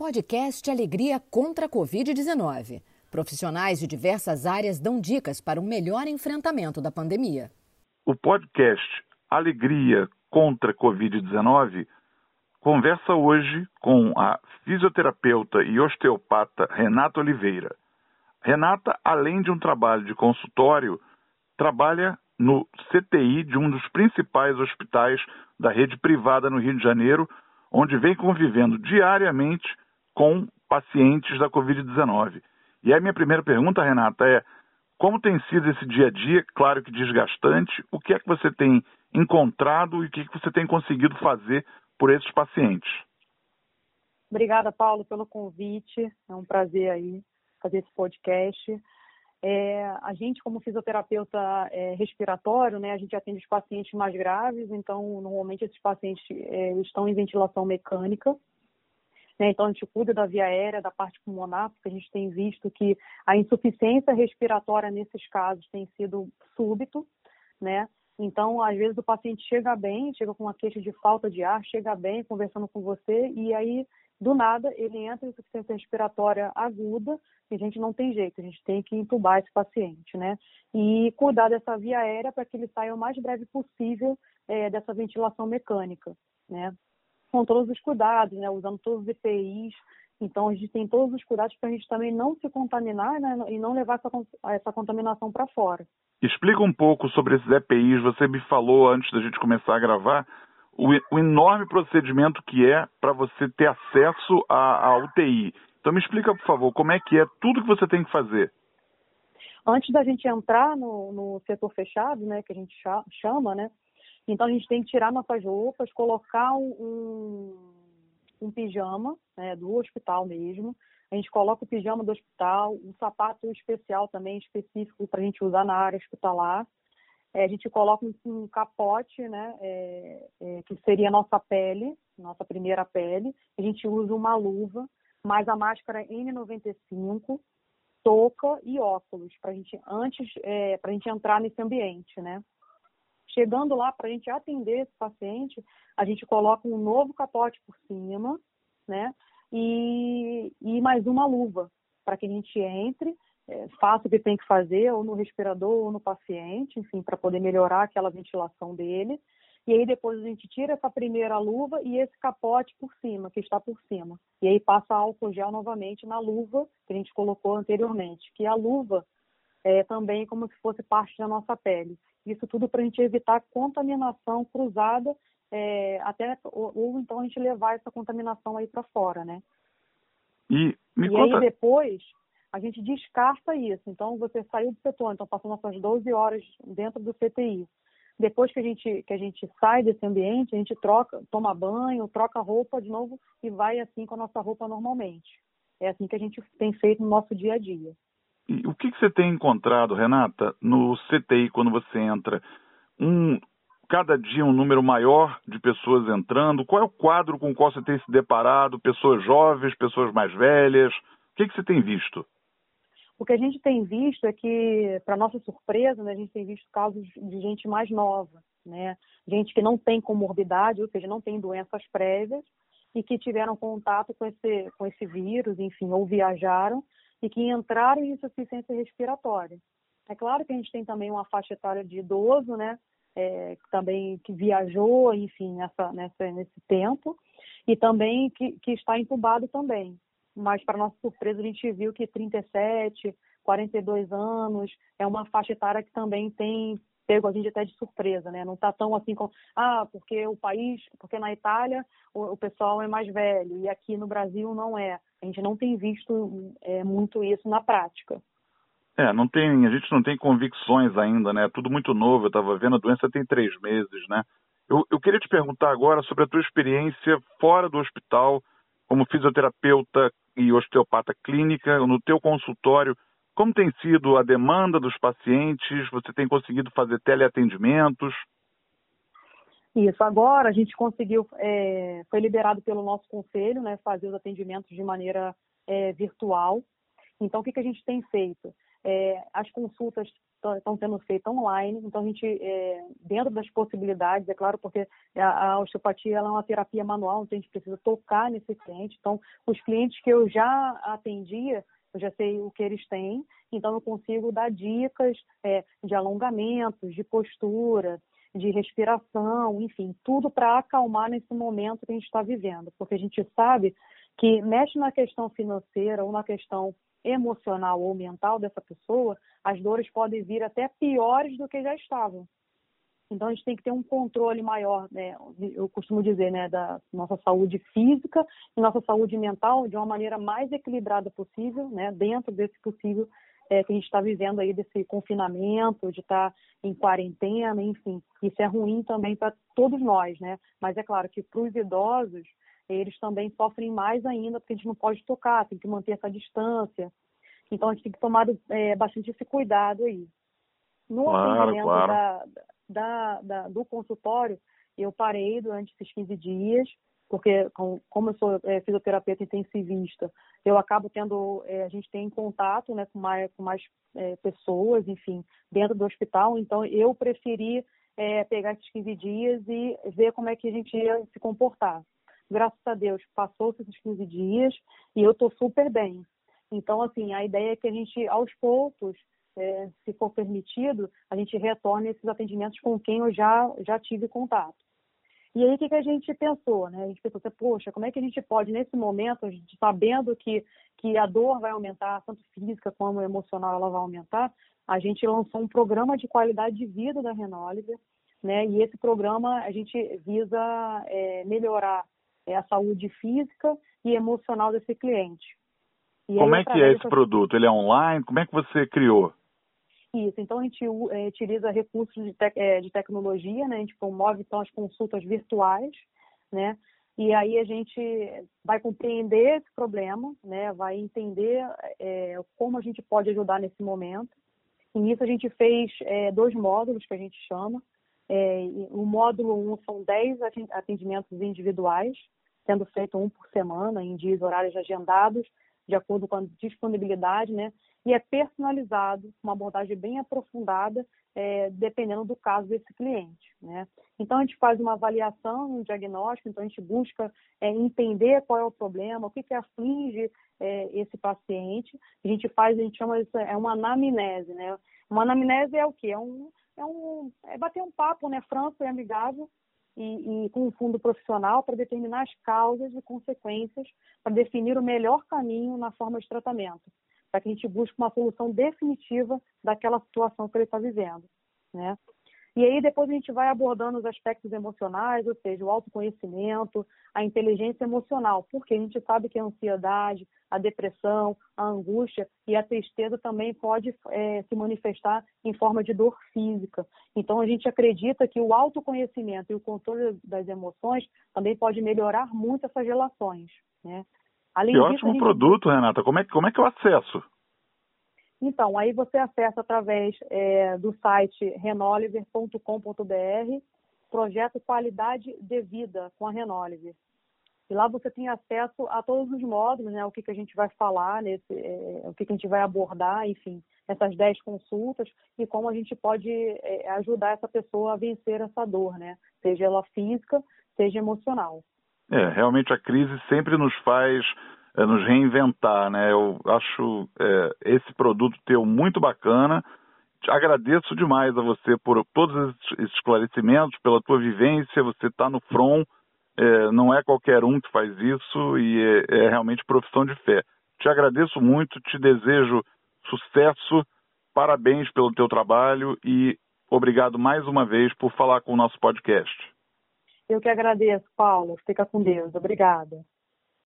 Podcast Alegria contra a Covid-19. Profissionais de diversas áreas dão dicas para um melhor enfrentamento da pandemia. O podcast Alegria contra a Covid-19 conversa hoje com a fisioterapeuta e osteopata Renata Oliveira. Renata, além de um trabalho de consultório, trabalha no CTI de um dos principais hospitais da rede privada no Rio de Janeiro, onde vem convivendo diariamente com pacientes da Covid-19. E a minha primeira pergunta, Renata, é como tem sido esse dia a dia, claro que desgastante, o que é que você tem encontrado e o que, é que você tem conseguido fazer por esses pacientes? Obrigada, Paulo, pelo convite. É um prazer aí fazer esse podcast. É, a gente, como fisioterapeuta é, respiratório, né, a gente atende os pacientes mais graves, então, normalmente, esses pacientes é, estão em ventilação mecânica. Né? Então, a gente cuida da via aérea, da parte pulmonar, porque a gente tem visto que a insuficiência respiratória nesses casos tem sido súbito, né? Então, às vezes o paciente chega bem, chega com uma queixa de falta de ar, chega bem conversando com você e aí do nada ele entra em insuficiência respiratória aguda e a gente não tem jeito, a gente tem que entubar esse paciente, né? E cuidar dessa via aérea para que ele saia o mais breve possível é, dessa ventilação mecânica, né? Com todos os cuidados, né, usando todos os EPIs. Então, a gente tem todos os cuidados para a gente também não se contaminar né, e não levar essa, essa contaminação para fora. Explica um pouco sobre esses EPIs. Você me falou antes da gente começar a gravar o, o enorme procedimento que é para você ter acesso à, à UTI. Então, me explica, por favor, como é que é tudo que você tem que fazer. Antes da gente entrar no, no setor fechado, né, que a gente chama, né, então a gente tem que tirar nossas roupas, colocar um, um pijama né, do hospital mesmo. A gente coloca o pijama do hospital, um sapato especial também, específico para a gente usar na área hospitalar. É, a gente coloca um, um capote, né, é, é, que seria a nossa pele, nossa primeira pele. A gente usa uma luva, mais a máscara N95, touca e óculos, para gente antes, é, para a gente entrar nesse ambiente, né? Chegando lá, para a gente atender esse paciente, a gente coloca um novo capote por cima, né? E, e mais uma luva, para que a gente entre, é, faça o que tem que fazer, ou no respirador, ou no paciente, enfim, para poder melhorar aquela ventilação dele. E aí depois a gente tira essa primeira luva e esse capote por cima, que está por cima. E aí passa álcool gel novamente na luva que a gente colocou anteriormente, que a luva é também como se fosse parte da nossa pele. Isso tudo para a gente evitar contaminação cruzada, é, até ou, ou, então a gente levar essa contaminação aí para fora, né? E, me e conta... aí depois a gente descarta isso. Então você saiu do setor, então passou nossas 12 horas dentro do CTI. Depois que a gente que a gente sai desse ambiente, a gente troca, toma banho, troca roupa de novo e vai assim com a nossa roupa normalmente. É assim que a gente tem feito no nosso dia a dia. E o que, que, você tem encontrado, Renata, no CTI quando você entra? Um, cada dia um número maior de pessoas entrando? Qual é o quadro com o qual você tem se deparado? Pessoas jovens, pessoas mais velhas? O que, que você tem visto? O que a gente tem visto é que, para nossa surpresa, né, a gente tem visto casos de gente mais nova, né? Gente que não tem comorbidade, ou seja, não tem doenças prévias e que tiveram contato com esse, com esse vírus, enfim, ou viajaram e que entraram em insuficiência respiratória. É claro que a gente tem também uma faixa etária de idoso, né? É, também que viajou, enfim, nessa, nessa, nesse tempo, e também que, que está entubado também. Mas, para nossa surpresa, a gente viu que 37, 42 anos é uma faixa etária que também tem pego a gente até de surpresa, né? Não está tão assim com, ah, porque o país, porque na Itália o, o, pessoal é mais velho e aqui no Brasil não é. A gente não tem visto é, muito isso na prática. É, não tem, a gente não tem convicções ainda, né? É tudo muito novo. Eu estava vendo, a doença tem três meses, né? Eu, eu queria te perguntar agora sobre a tua experiência fora do hospital, como fisioterapeuta e osteopata clínica, no teu consultório. Como tem sido a demanda dos pacientes? Você tem conseguido fazer teleatendimentos? Isso, agora a gente conseguiu, é, foi liberado pelo nosso conselho, né, fazer os atendimentos de maneira é, virtual. Então, o que, que a gente tem feito? É, as consultas estão sendo feitas online, então a gente, é, dentro das possibilidades, é claro, porque a, a osteopatia é uma terapia manual, então a gente precisa tocar nesse cliente. Então, os clientes que eu já atendia, eu já sei o que eles têm, então eu consigo dar dicas é, de alongamentos, de postura, de respiração, enfim, tudo para acalmar nesse momento que a gente está vivendo, porque a gente sabe que mexe na questão financeira ou na questão emocional ou mental dessa pessoa, as dores podem vir até piores do que já estavam. Então a gente tem que ter um controle maior, né? Eu costumo dizer, né, da nossa saúde física e nossa saúde mental de uma maneira mais equilibrada possível, né, dentro desse possível é, que a gente está vivendo aí desse confinamento, de estar tá em quarentena, enfim. Isso é ruim também para todos nós, né? Mas é claro que para os idosos eles também sofrem mais ainda, porque a gente não pode tocar, tem que manter essa distância. Então a gente tem que tomar é, bastante esse cuidado aí. No claro, atendimento claro. Da, da, da, do consultório, eu parei durante esses 15 dias, porque como eu sou é, fisioterapeuta intensivista, eu acabo tendo, é, a gente tem contato né, com mais, com mais é, pessoas, enfim, dentro do hospital, então eu preferi é, pegar esses 15 dias e ver como é que a gente ia se comportar graças a Deus, passou-se esses 15 dias e eu estou super bem. Então, assim, a ideia é que a gente, aos poucos, é, se for permitido, a gente retorne esses atendimentos com quem eu já, já tive contato. E aí, o que, que a gente pensou? Né? A gente pensou, assim, poxa, como é que a gente pode, nesse momento, a gente, sabendo que, que a dor vai aumentar, tanto física como emocional, ela vai aumentar, a gente lançou um programa de qualidade de vida da Renoliver, né? E esse programa, a gente visa é, melhorar é a saúde física e emocional desse cliente. E Como aí, é que é esse produto? Ele é online? Como é que você criou? Isso, então a gente é, utiliza recursos de, é, de tecnologia, né? A gente promove então as consultas virtuais, né? E aí a gente vai compreender esse problema, né? Vai entender é, como a gente pode ajudar nesse momento. E nisso a gente fez dois módulos que a gente chama. O módulo 1 um são 10 atendimentos individuais, sendo feito um por semana, em dias horários agendados, de acordo com a disponibilidade, né? E é personalizado, uma abordagem bem aprofundada, é, dependendo do caso desse cliente, né? Então, a gente faz uma avaliação, um diagnóstico, então a gente busca é, entender qual é o problema, o que, que aflige é, esse paciente. A gente faz, a gente chama isso, é uma anamnese, né? Uma anamnese é o quê? É um, é um é bater um papo, né, franco e amigável e, e com um fundo profissional para determinar as causas e consequências, para definir o melhor caminho na forma de tratamento, para que a gente busque uma solução definitiva daquela situação que ele está vivendo, né? E aí depois a gente vai abordando os aspectos emocionais, ou seja, o autoconhecimento, a inteligência emocional, porque a gente sabe que a ansiedade, a depressão, a angústia e a tristeza também pode é, se manifestar em forma de dor física. Então a gente acredita que o autoconhecimento e o controle das emoções também pode melhorar muito essas relações, né? Além que disso, ótimo gente... produto, Renata. Como é, como é que eu acesso? Então, aí você acessa através é, do site renoliver.com.br, projeto Qualidade de Vida com a Renoliver. E lá você tem acesso a todos os módulos, né, o que, que a gente vai falar, nesse, é, o que, que a gente vai abordar, enfim, essas 10 consultas e como a gente pode é, ajudar essa pessoa a vencer essa dor, né, seja ela física, seja emocional. É, realmente a crise sempre nos faz é, nos reinventar, né? Eu acho é, esse produto teu muito bacana. Agradeço demais a você por todos esses esclarecimentos, pela tua vivência. Você está no front, é, não é qualquer um que faz isso e é, é realmente profissão de fé. Te agradeço muito, te desejo sucesso, parabéns pelo teu trabalho e obrigado mais uma vez por falar com o nosso podcast. Eu que agradeço, Paulo. Fica com Deus. Obrigada.